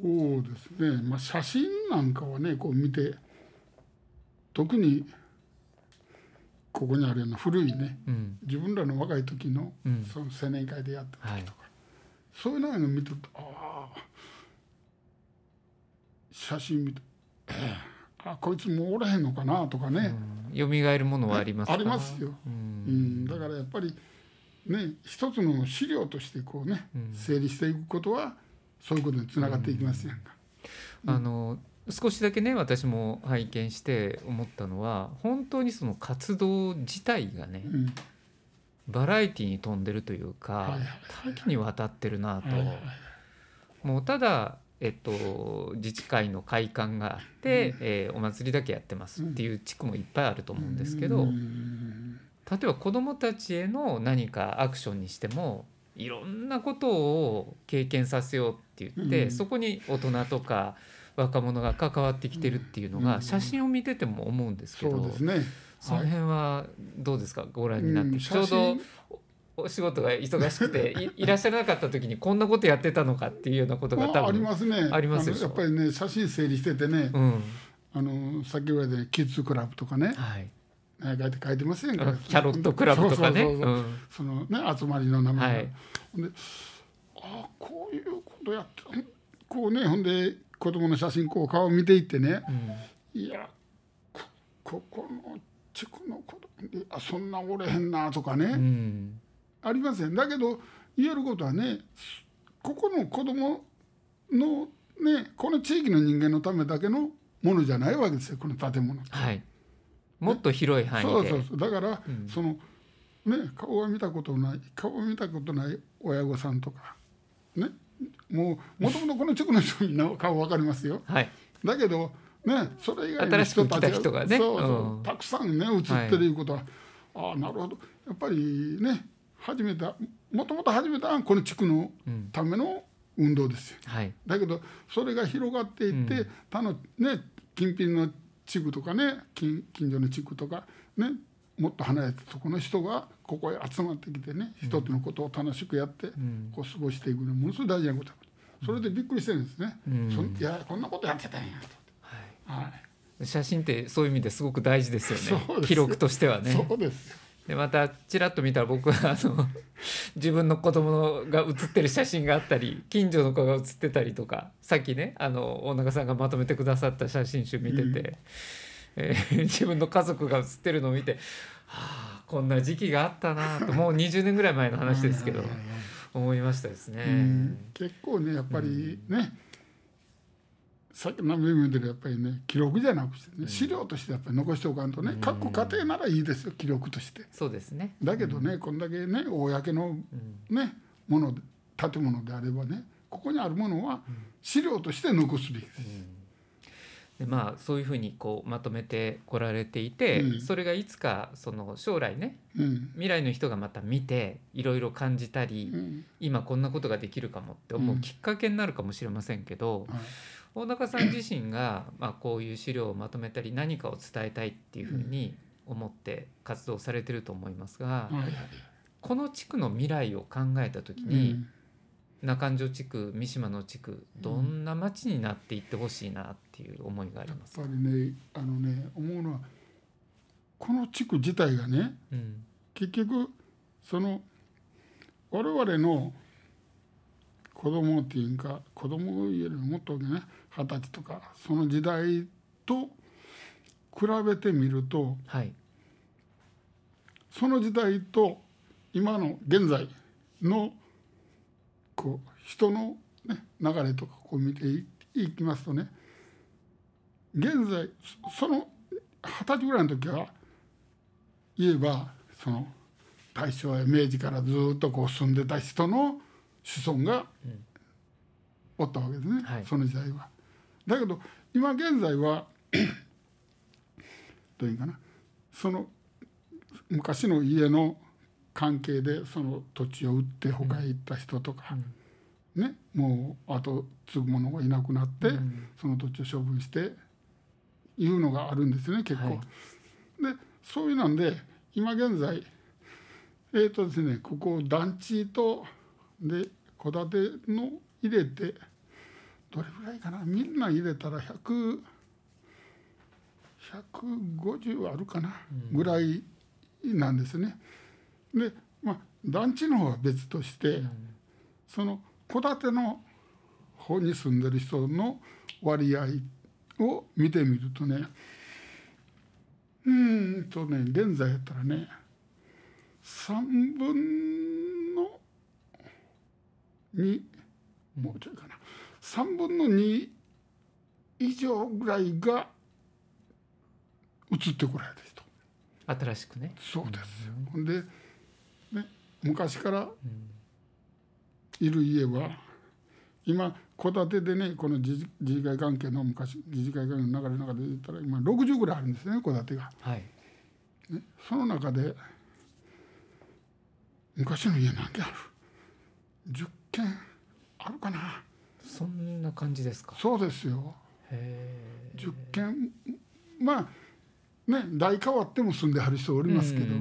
そうですね、まあ、写真なんかはねこう見て特にここにあるような古いねうん。自分らの若い時のうん。その青年会でやったはい時とか、そういうのを見てるとああ写真見て、ええあこいつもうおらへんのかなとかね、よみがえるものはありますか？ありますよ。ううん。ん、だからやっぱりね一つの資料としてこうね、うん。整理していくことはそういうことにつながっていきますやんか。あの少しだけね私も拝見して思ったのは本当にその活動自体がねうんバラエティに富んでるというか、多岐にわたってるなと、もうただ、えっと、自治会の会館があって、えーお祭りだけやってますっていう地区もいっぱいあると思うんですけど、うん。例えば子どもたちへの何かアクションにしてもいろんなことを経験させようって言って、うん。そこに大人とか若者が関わってきてるっていうのうん。が写真を見てても思うんですけど、そうですね。その辺はどうですか？ご覧になって、うんちょうどお仕事が忙しくてい (laughs) いらっしゃらなかった時にこんなことやってたのかっていうようなことが多ああり分ますね。ありますやっぱりね写真整理しててね、うん。あのさっき言われたようにキッズクラブとかね、はい、書いて書いてますやんか。あキャロットクラブとかね。そのね集まりの名前が。はい。で、ああこういうことやってこうねほんで子供の写真こう顔見ていってね、うん。いやこここの地区の子あそんなおれへんなとかね、うん。ありません。だけど言えることはねここの子供のねこの地域の人間のためだけのものじゃないわけですよ。この建物はい。もっと広い範囲で。そうそうそう。だから、うん。そのね顔は見たことない顔は見たことない親御さんとかね。もうもともとこの地区の人みんな顔わかりますよ。はい。だけどねそれ以外の人たち人がね。そうそう、うん。たくさんね映ってるいうことは、ああなるほど。やっぱりね始めたもともと始めたのはこの地区のうん。ための運動ですよ。はい。だけどそれが広がっていって、他のね近辺の地区とかね近近所の地区とかねもっと離れたところの人がここへ集まってきてね一つのことを楽しくやって、ん。こう過ごしていくのはものすごい大事なことだそれでびっくりしてるんですね、うん。そんいやこんなことやってたんやと、はい。写真ってそういう意味ですごく大事ですよね。記録としてはね。そうですよ。でまたちらっと見たら僕はあの (laughs) 自分の子供が写ってる写真があったり近所の子が写ってたりとかさっきねあの大中さんがまとめてくださった写真集見てて、うん。えー自分の家族が写ってるのを見て、はあ、こんな時期があったなともう20年ぐらい前の話ですけど (laughs) 思いましたですね。うん。結構ねやっぱりね、さっき何べんも言うけどやっぱりね記録じゃなくてね、資料としてやっぱり残しておかんとね、うん。各家庭ならいいですよ記録として。そうですね。だけどね、こんだけね公のねもので建物であればねここにあるものは資料として残すべきです、でまあそういうふうにこうまとめてこられていて、うん。それがいつかその将来ねうん。未来の人がまた見ていろいろ感じたり、うん。今こんなことができるかもって思うきっかけになるかもしれませんけど、はい大中さん自身が、まあ、こういう資料をまとめたり何かを伝えたいっていうふうに思って活動されてると思いますが、この地区の未来を考えた時うに、ん。中条地区三島の地区どんな町になっていってほしいなっていう思いがありますやっぱりねあのね思うのはこの地区自体がねうん。結局その我々の子供っていうか子供よりももっとね二十歳とかその時代と比べてみるとはい。その時代と今の現在のこう人の、ね、流れとかこう見ていいきますとね現在そその二十歳ぐらいの時は言えばその大正や明治からずっとこう住んでた人の子孫がうん。おったわけですね、はい。その時代は。だけど今現在は (clears throat) どういうかなその昔の家の関係でその土地を売って他へ行った人とか、ね、もうあと継ぐ者がいなくなって、うん。その土地を処分していうのがあるんですよね結構。はい。でそういうなんで今現在えーとですねここ団地とで戸建ての入れてどれぐらいかな？みんな入れたら100 150あるかな、ぐらいなんですね。でまあ団地の方は別として、その戸建ての方に住んでる人の割合を見てみるとねうーんとね現在やったらね3分の2もうちょいかな3分の2以上ぐらいが移ってこられた人新しくね、そうですよ。ほんで、ね、昔からいる家は今戸建てでねこの自治自治会関係の昔自治会関係の流れの中で言ったら今60ぐらいあるんですね戸建てが。はいね、その中で昔の家何軒ある ?10 軒あるかなそんな感じですか？そうですよ。へえ10軒まあね代変わっても住んではる人おりますけど、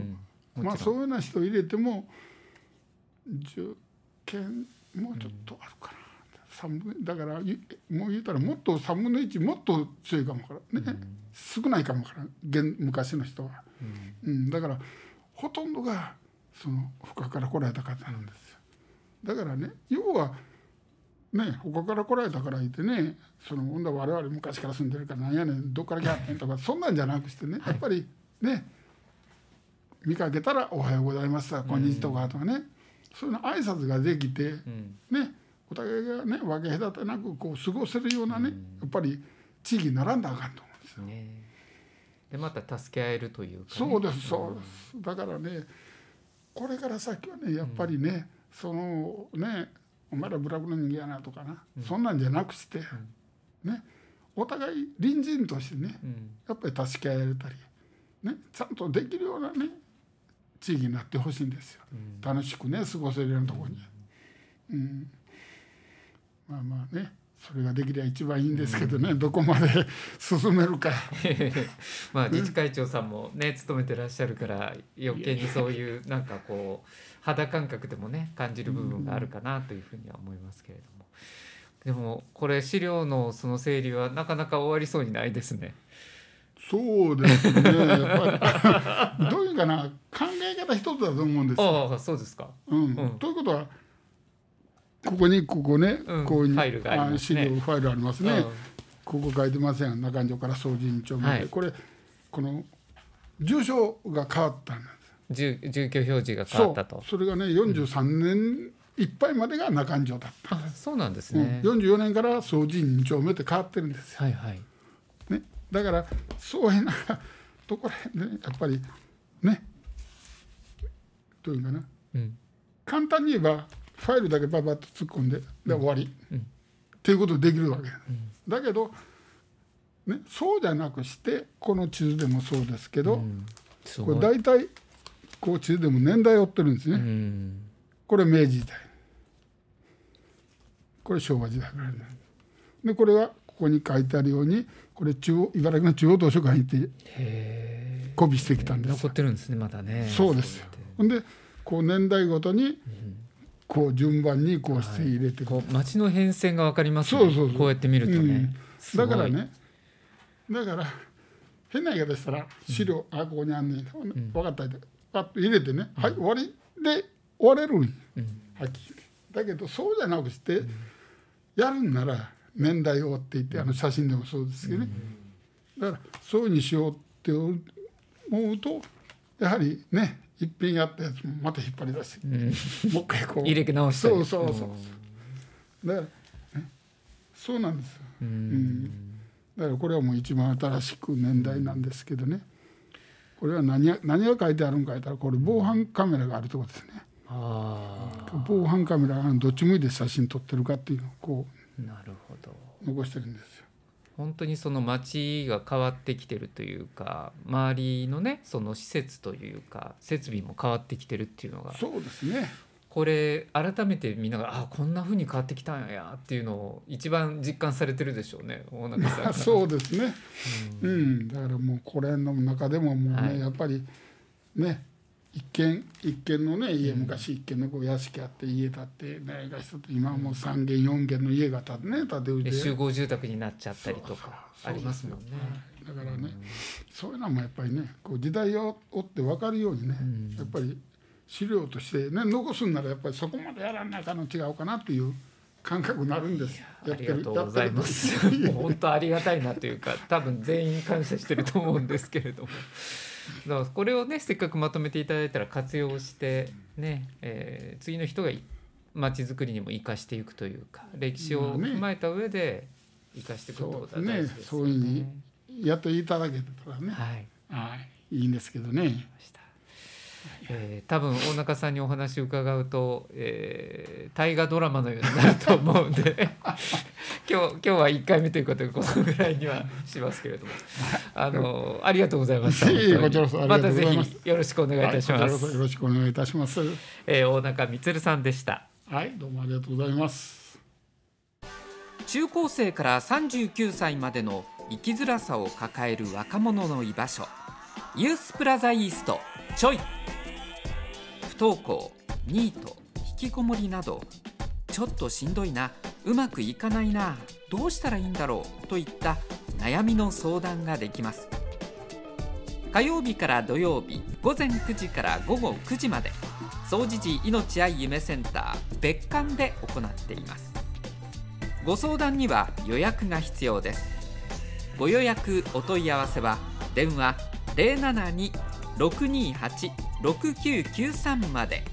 まあそういうような人入れても10件もうちょっとあるかな、三分だからゆもう言うたらもっと3分の1もっと強いかもわからん。ね、少ないかもわからん。現昔の人は、うん。だからほとんどがその深から来られた方なんですよ。だからね要はね他から来られたからいてねそのほんだ我々昔から住んでるからなんやねんどっから来はってんとかそんなんじゃなくしてねやっぱりね見かけたら「おはようございます」とか「こんにちは」とかとかね。そういうの挨拶ができてうん。ねお互いがね分け隔てなくこう過ごせるようなねやっぱり地域にならんだあかんと思うんですよ。ね。でまた助け合えるというか、ね、そうですそうです。だからねこれから先はねやっぱりね、そのねお前らブラックの人間やなとかな、そんなんじゃなくして、ね。お互い隣人としてねうん。やっぱり助け合えたり、ね、ちゃんとできるようなね地域になってほしいんですよ、楽しくね過ごせるようなところに、うん、まあまあねそれができれば一番いいんですけどね、どこまで進めるか。(laughs) まあ自治会長さんもね務めてらっしゃるから余計にそういうなんかこう肌感覚でもね感じる部分があるかなというふうには思いますけれどもでもこれ資料のその整理はなかなか終わりそうにないですね。そうですね。やっぱり (laughs) どういうかな考え方一つだと思うんですよ。ああそうですか。うんうんということはここにここね、うんこういうファイルがありますね。資料ファイルありますね。うん。ここ書いてません。中条から総人長まで、はい。これこの住所が変わったんです。住住居表示が変わったと。それがね43年いっぱいまでが中条だった。あそうなんですうん。ね。44年から総人長目って変わってるんですよ。はいはい。ね、だからそういうなところへねやっぱりね。どういうかな。うん。簡単に言えばファイルだけババッと突っ込んでで終わり、うん。っていうことできるわけ、だけど、ね、そうじゃなくしてこの地図でもそうですけど、こ。れ大体こう地図でも年代を追ってるんですね、うん。これ明治時代。これ昭和時代からねでこれはここに書いてあるようにこれ中央茨城の中央図書館に行ってへコピーしてきたんえ。です残ってるんですねまだね。そうですよ。ほんでこう年代ごとにこう順番にこうして入れて。い。く、こう街の変遷がわかりますね。そうそうそう。こうやって見るとね。すごい。だから。ね。だから変な言い方したら資料、あここにあんねん、分かった。パッと入れてね、はい終わり。で終われるんよ。うん。はっきり。だけどそうじゃなくして、やるんなら年代を追っていってあの写真でもそうですけどね、だからそういうふうにしようって思うとやはりね一品やったやつもまた引っ張り出して、うん。もう一回こう。入れ直したり。そうそうそうだから、ね、そうなんですよ、ううん。ん。だからこれはもう一番新しく年代なんですけどね。これは何が何が書いてあるんか言ったらこれ防犯カメラがあるところですね。あ防犯カメラがどっち向いて写真撮ってるかっていうのをこあ、なるほど。う残してるんですよ。本当にその街が変わってきてるというか周りのねその施設というか設備も変わってきてるっていうのが。そうですね。これ改めてみんながあこんな風に変わってきたんやっていうのを一番実感されてるでしょうね大中さん。が (laughs) そうですね、ううんん、だからもうこれの中でももうね、はい。やっぱりね一軒一軒のね家昔一軒のこう屋敷あって家建ってねが今はもう三軒四軒の家が建ってね建て売りでで集合住宅になっちゃったりとかありますもんね。だからね、そういうのもやっぱりねこう時代を追って分かるようにね、うん。やっぱり資料としてね残すんならやっぱりそこまでやらなあかんの違うかなっていう感覚になるんです。ありがとうございます。本当ありがたいなというか、多分全員感謝してると思うんですけれども。だからこれをね、せっかくまとめていただいたら活用してね、えー次の人が街づくりにも生かしていくというか、歴史を踏まえた上で生かしていくってことは大事ですよね。そうですねそういうふうにやっていただけたらね、はい。はい、いいんですけどね。えー多分大中さんにお話を伺うと、えー大河ドラマのようになると思うんで (laughs) 今日今日は1回目ということでこのぐらいにはしますけれどもあのありがとうございました。いえいえ本当にこちらこそありがとうございますまたぜひよろしくお願いいたします。はいよろしくお願いいたします。えー大中充さんでした。はい、どうもありがとうございます。中高生から39歳までの生きづらさを抱える若者の居場所ユースプラザイーストちょい不登校ニート引きこもりなどちょっとしんどいなうまくいかないなどうしたらいいんだろうといった悩みの相談ができます。火曜日から土曜日午前9時から午後9時まで総持寺命愛夢センター別館で行っています。ご相談には予約が必要です。ご予約お問い合わせは電話072-628 072-628-6993まで。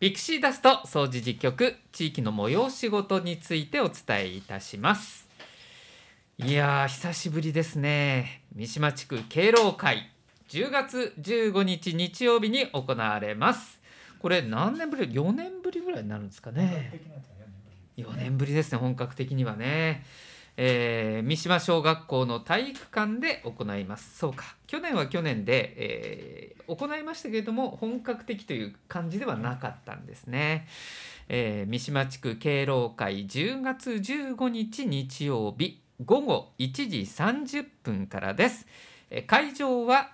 ピクシーダスト掃除実局地域の催し事についてお伝えいたします。いやー久しぶりですね。三島地区敬老会。10月15日日曜日に行われます。これ何年ぶり？4年ぶりぐらいになるんですかね。4年ぶりですね本格的にはね。えー、三島小学校の体育館で行います。そうか。去年は去年で、えー、行いましたけれども本格的という感じではなかったんですね、えー、三島地区敬老会10月15日日曜日午後1時30分からです、えー、会場は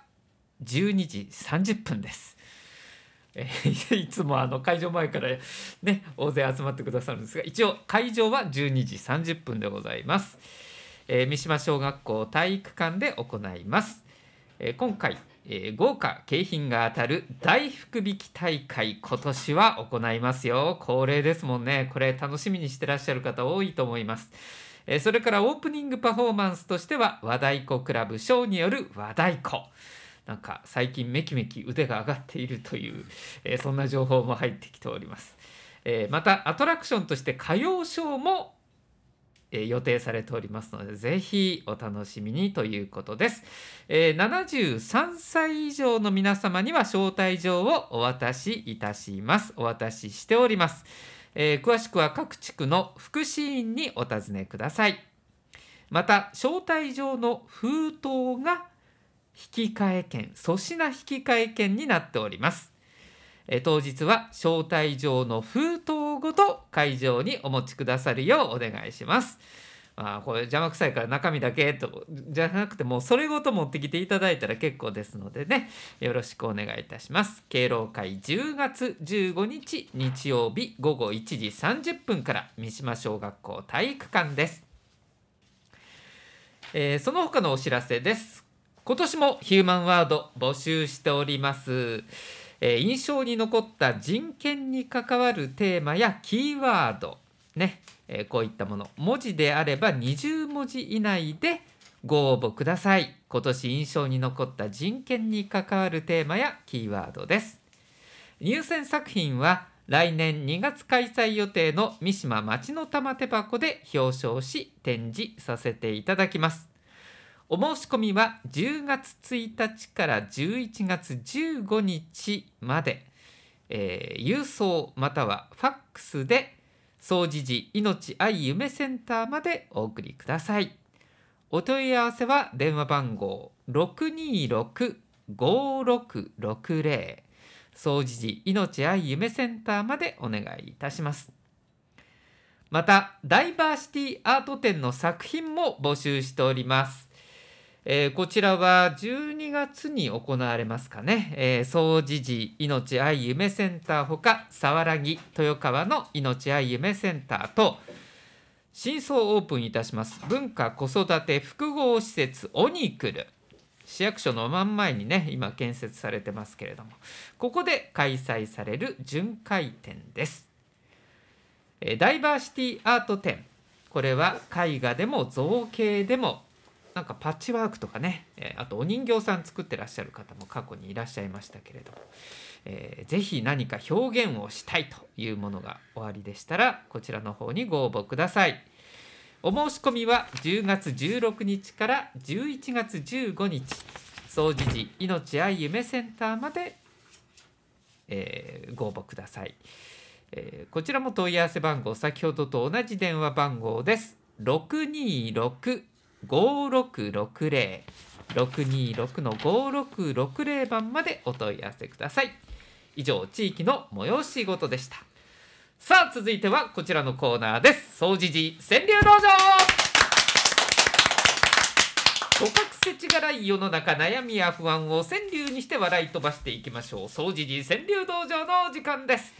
12時30分です。えー、(laughs) いつもあの会場前からね大勢集まってくださるんですが一応会場は12時30分でございます、えー、三島小学校体育館で行います、えー、今回、えー、豪華景品が当たる大福引き大会今年は行いますよ。恒例ですもんね。これ楽しみにしてらっしゃる方多いと思います。えそれからオープニングパフォーマンスとしては和太鼓クラブショーによる和太鼓。なんか最近めきめき腕が上がっているという、えー、そんな情報も入ってきております、え、またアトラクションとして歌謡ショーも、えー、予定されておりますのでぜひお楽しみにということです、え73歳以上の皆様には招待状をお渡しいたします。お渡ししております。えー、詳しくは各地区の福祉院にお尋ねください。また招待状の封筒が引換券粗品引換券になっております。え当日は招待状の封筒ごと会場にお持ちくださるようお願いします。あこれ邪魔くさいから中身だけとじゃなくてもうそれごと持ってきていただいたら結構ですのでね。よろしくお願いいたします。敬老会10月15日日曜日午後1時30分から三島小学校体育館です、えー、その他のお知らせです。今年もヒューマンワード募集しております、えー、印象に残った人権に関わるテーマやキーワードね、えー、こういったもの文字であれば20文字以内でご応募ください。今年印象に残った人権に関わるテーマやキーワードです。入選作品は来年2月開催予定の三島町の玉手箱で表彰し展示させていただきます。お申し込みは10月1日から11月15日まで、えー、郵送またはファックスで総持寺命愛夢センターまでお送りください。お問い合わせは電話番号626-5660総持寺命愛夢センターまでお願いいたします。またダイバーシティアート展の作品も募集しております。えー、こちらは12月に行われますかね、えー、総持寺命愛夢センターほか佐原木豊川の命愛夢センターと新装オープンいたします。文化子育て複合施設オニクル。市役所の真ん前にね今建設されてますけれども。ここで開催される巡回展です、えー、ダイバーシティアート展。これは絵画でも造形でもなんかパッチワークとかね、えあとお人形さん作ってらっしゃる方も過去にいらっしゃいましたけれども、えー、ぜひ何か表現をしたいというものがおありでしたらこちらの方にご応募ください。お申し込みは10月16日から11月15日総持寺命愛夢センターまで、えー、ご応募ください、えー、こちらも問い合わせ番号先ほどと同じ電話番号です。626 5660 626の5660番までお問い合わせください。以上地域の催し事でした。さあ続いてはこちらのコーナーです。総持寺川柳道場。五角せちがらい世の中悩みや不安を川柳にして笑い飛ばしていきましょう。総持寺川柳道場の時間です、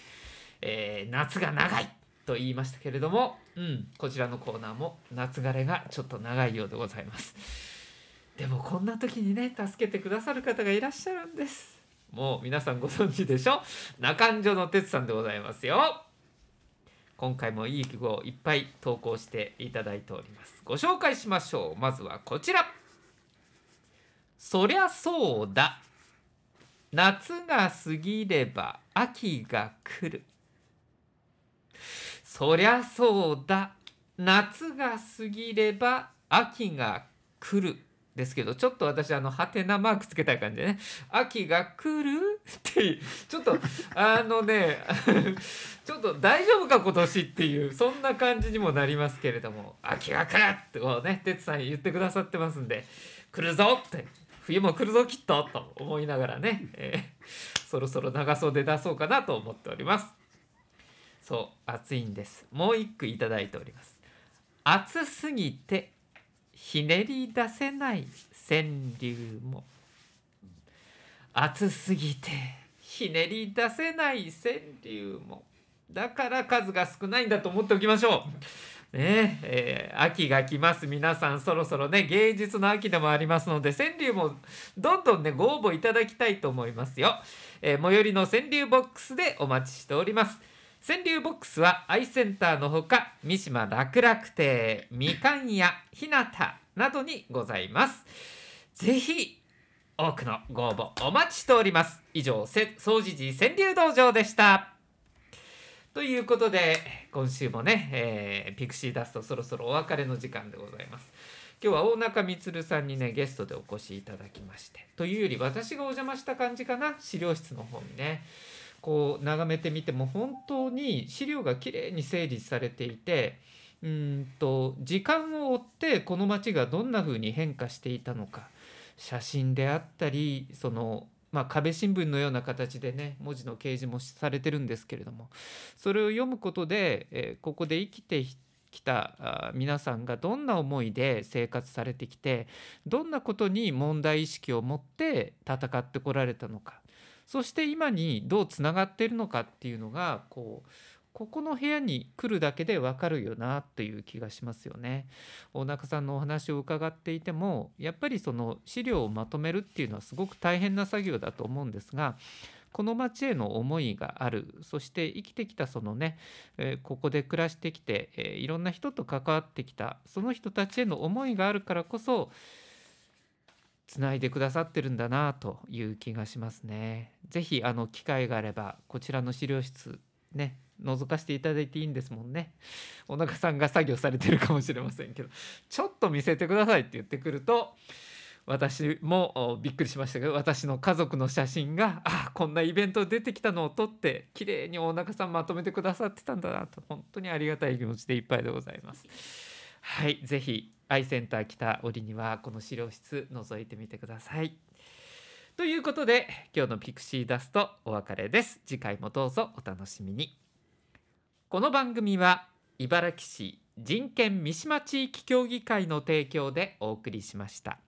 えー、夏が長い。と言いましたけれども、うん、こちらのコーナーも夏枯れがちょっと長いようでございます。でもこんな時にね助けてくださる方がいらっしゃるんです。もう皆さんご存知でしょ？中んじょの哲さんでございますよ。今回もいい句をいっぱい投稿していただいております。ご紹介しましょう。まずはこちら。そりゃそうだ。夏が過ぎれば秋が来る。そりゃそうだ。夏が過ぎれば秋が来る。ですけどちょっと私あのハテナマークつけたい感じでね。秋が来るってちょっとあのね (laughs) ちょっと大丈夫か今年っていうそんな感じにもなりますけれども。秋が来るってこうね哲さん言ってくださってますんで来るぞって。冬も来るぞきっと。と思いながらね、えー、そろそろ長袖出そうかなと思っております。そう暑いんです。もう一句いただいております。暑すぎてひねり出せない川柳も。暑すぎてひねり出せない川柳も。だから数が少ないんだと思っておきましょう。ねえー、秋が来ます。皆さんそろそろね芸術の秋でもありますので川柳もどんどんねご応募いただきたいと思いますよ、えー、最寄りの川柳ボックスでお待ちしております。川柳ボックスはアイセンターのほか三島楽々亭みかん屋ひなたなどにございます。ぜひ多くのご応募お待ちしております。以上総除寺川柳道場でした。ということで今週もね、えー、ピクシーダストそろそろお別れの時間でございます。今日は大中充さんにねゲストでお越しいただきましてというより私がお邪魔した感じかな？資料室の方にね。こう眺めてみても本当に資料がきれいに整理されていてうんと時間を追ってこの町がどんな風に変化していたのか。写真であったりそのまあ、壁新聞のような形でね文字の掲示もされてるんですけれども。それを読むことで、え、ここで生きてきた皆さんがどんな思いで生活されてきてどんなことに問題意識を持って戦ってこられたのか。そして今にどうつながっているのかっていうのがこうここの部屋に来るだけでわかるよなという気がしますよね。大中さんのお話を伺っていてもやっぱりその資料をまとめるっていうのはすごく大変な作業だと思うんですがこの町への思いがあるそして生きてきたそのね、え、ここで暮らしてきて、え、いろんな人と関わってきたその人たちへの思いがあるからこそつないでくださってるんだなという気がしますね。ぜひあの機会があればこちらの資料室ね覗かせていただいていいんですもんね。お腹さんが作業されてるかもしれませんけどちょっと見せてくださいって言ってくると私もびっくりしましたけど私の家族の写真があこんなイベント出てきたのを撮って綺麗に大中さんまとめてくださってたんだなと本当にありがたい気持ちでいっぱいでございます。はいぜひアイセンター来た折にはこの資料室覗いてみてください。ということで今日のピクシーダストお別れです。次回もどうぞお楽しみに。この番組は茨城市人権三島地域協議会の提供でお送りしました。